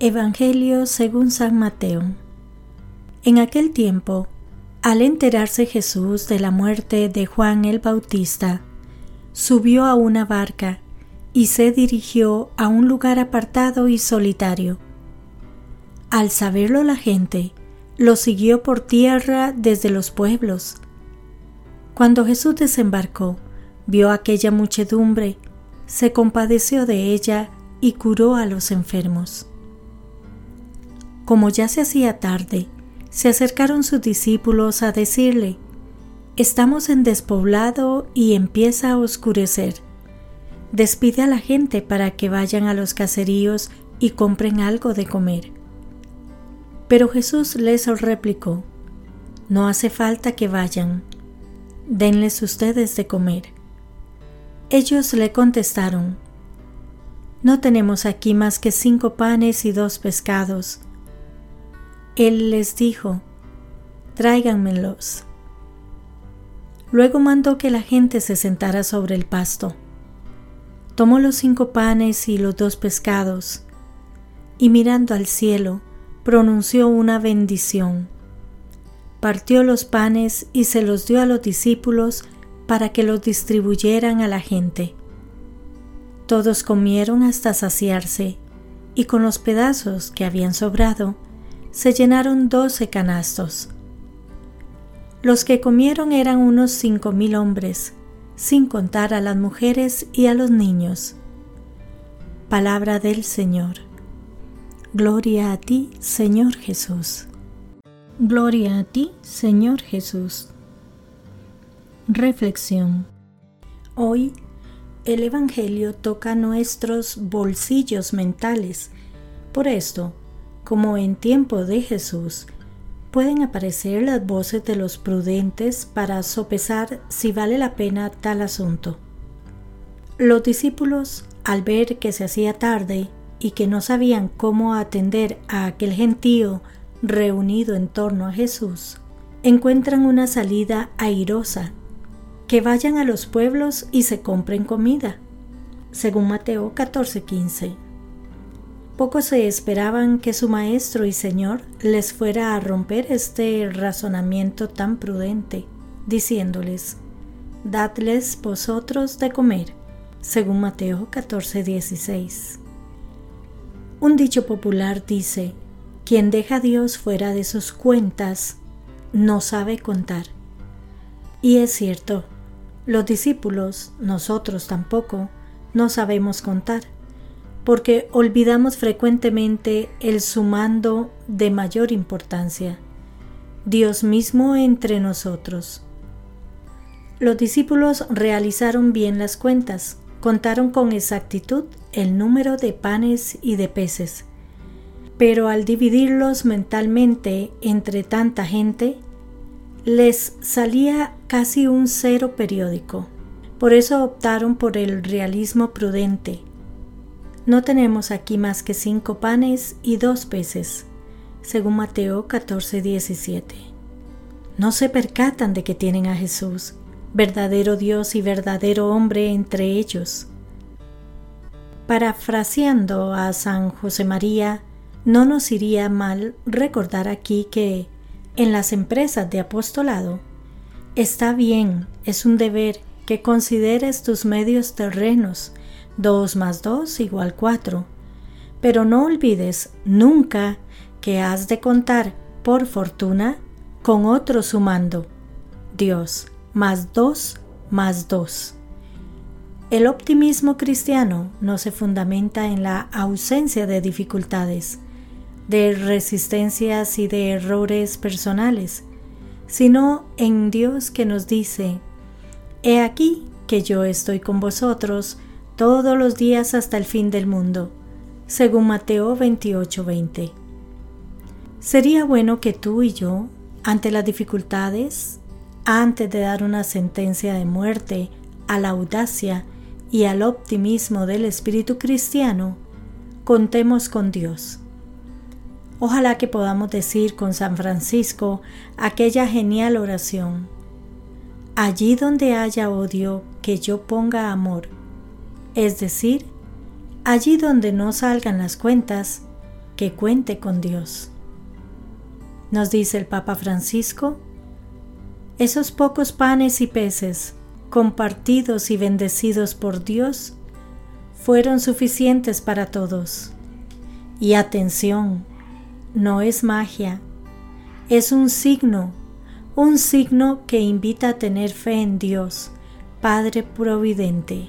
Evangelio según San Mateo. En aquel tiempo, al enterarse Jesús de la muerte de Juan el Bautista, subió a una barca y se dirigió a un lugar apartado y solitario. Al saberlo la gente, lo siguió por tierra desde los pueblos. Cuando Jesús desembarcó, vio aquella muchedumbre, se compadeció de ella y curó a los enfermos. Como ya se hacía tarde, se acercaron sus discípulos a decirle, Estamos en despoblado y empieza a oscurecer. Despide a la gente para que vayan a los caseríos y compren algo de comer. Pero Jesús les replicó, No hace falta que vayan, denles ustedes de comer. Ellos le contestaron, No tenemos aquí más que cinco panes y dos pescados él les dijo, tráiganmelos. Luego mandó que la gente se sentara sobre el pasto. Tomó los cinco panes y los dos pescados, y mirando al cielo, pronunció una bendición. Partió los panes y se los dio a los discípulos para que los distribuyeran a la gente. Todos comieron hasta saciarse, y con los pedazos que habían sobrado, se llenaron doce canastos. Los que comieron eran unos cinco mil hombres, sin contar a las mujeres y a los niños. Palabra del Señor. Gloria a ti, Señor Jesús. Gloria a ti, Señor Jesús. Reflexión. Hoy el Evangelio toca nuestros bolsillos mentales. Por esto, como en tiempo de Jesús, pueden aparecer las voces de los prudentes para sopesar si vale la pena tal asunto. Los discípulos, al ver que se hacía tarde y que no sabían cómo atender a aquel gentío reunido en torno a Jesús, encuentran una salida airosa, que vayan a los pueblos y se compren comida, según Mateo 14:15. Pocos se esperaban que su maestro y señor les fuera a romper este razonamiento tan prudente, diciéndoles, Dadles vosotros de comer, según Mateo 14:16. Un dicho popular dice, quien deja a Dios fuera de sus cuentas, no sabe contar. Y es cierto, los discípulos, nosotros tampoco, no sabemos contar porque olvidamos frecuentemente el sumando de mayor importancia, Dios mismo entre nosotros. Los discípulos realizaron bien las cuentas, contaron con exactitud el número de panes y de peces, pero al dividirlos mentalmente entre tanta gente, les salía casi un cero periódico. Por eso optaron por el realismo prudente, no tenemos aquí más que cinco panes y dos peces, según Mateo 14, 17. No se percatan de que tienen a Jesús, verdadero Dios y verdadero hombre entre ellos. Parafraseando a San José María, no nos iría mal recordar aquí que en las empresas de apostolado está bien, es un deber que consideres tus medios terrenos 2 más 2 igual 4. Pero no olvides nunca que has de contar, por fortuna, con otro sumando. Dios más 2 más 2. El optimismo cristiano no se fundamenta en la ausencia de dificultades, de resistencias y de errores personales, sino en Dios que nos dice, He aquí que yo estoy con vosotros todos los días hasta el fin del mundo, según Mateo 28:20. Sería bueno que tú y yo, ante las dificultades, antes de dar una sentencia de muerte a la audacia y al optimismo del espíritu cristiano, contemos con Dios. Ojalá que podamos decir con San Francisco aquella genial oración. Allí donde haya odio, que yo ponga amor es decir, allí donde no salgan las cuentas, que cuente con Dios. Nos dice el Papa Francisco, esos pocos panes y peces, compartidos y bendecidos por Dios, fueron suficientes para todos. Y atención, no es magia, es un signo, un signo que invita a tener fe en Dios, Padre Providente.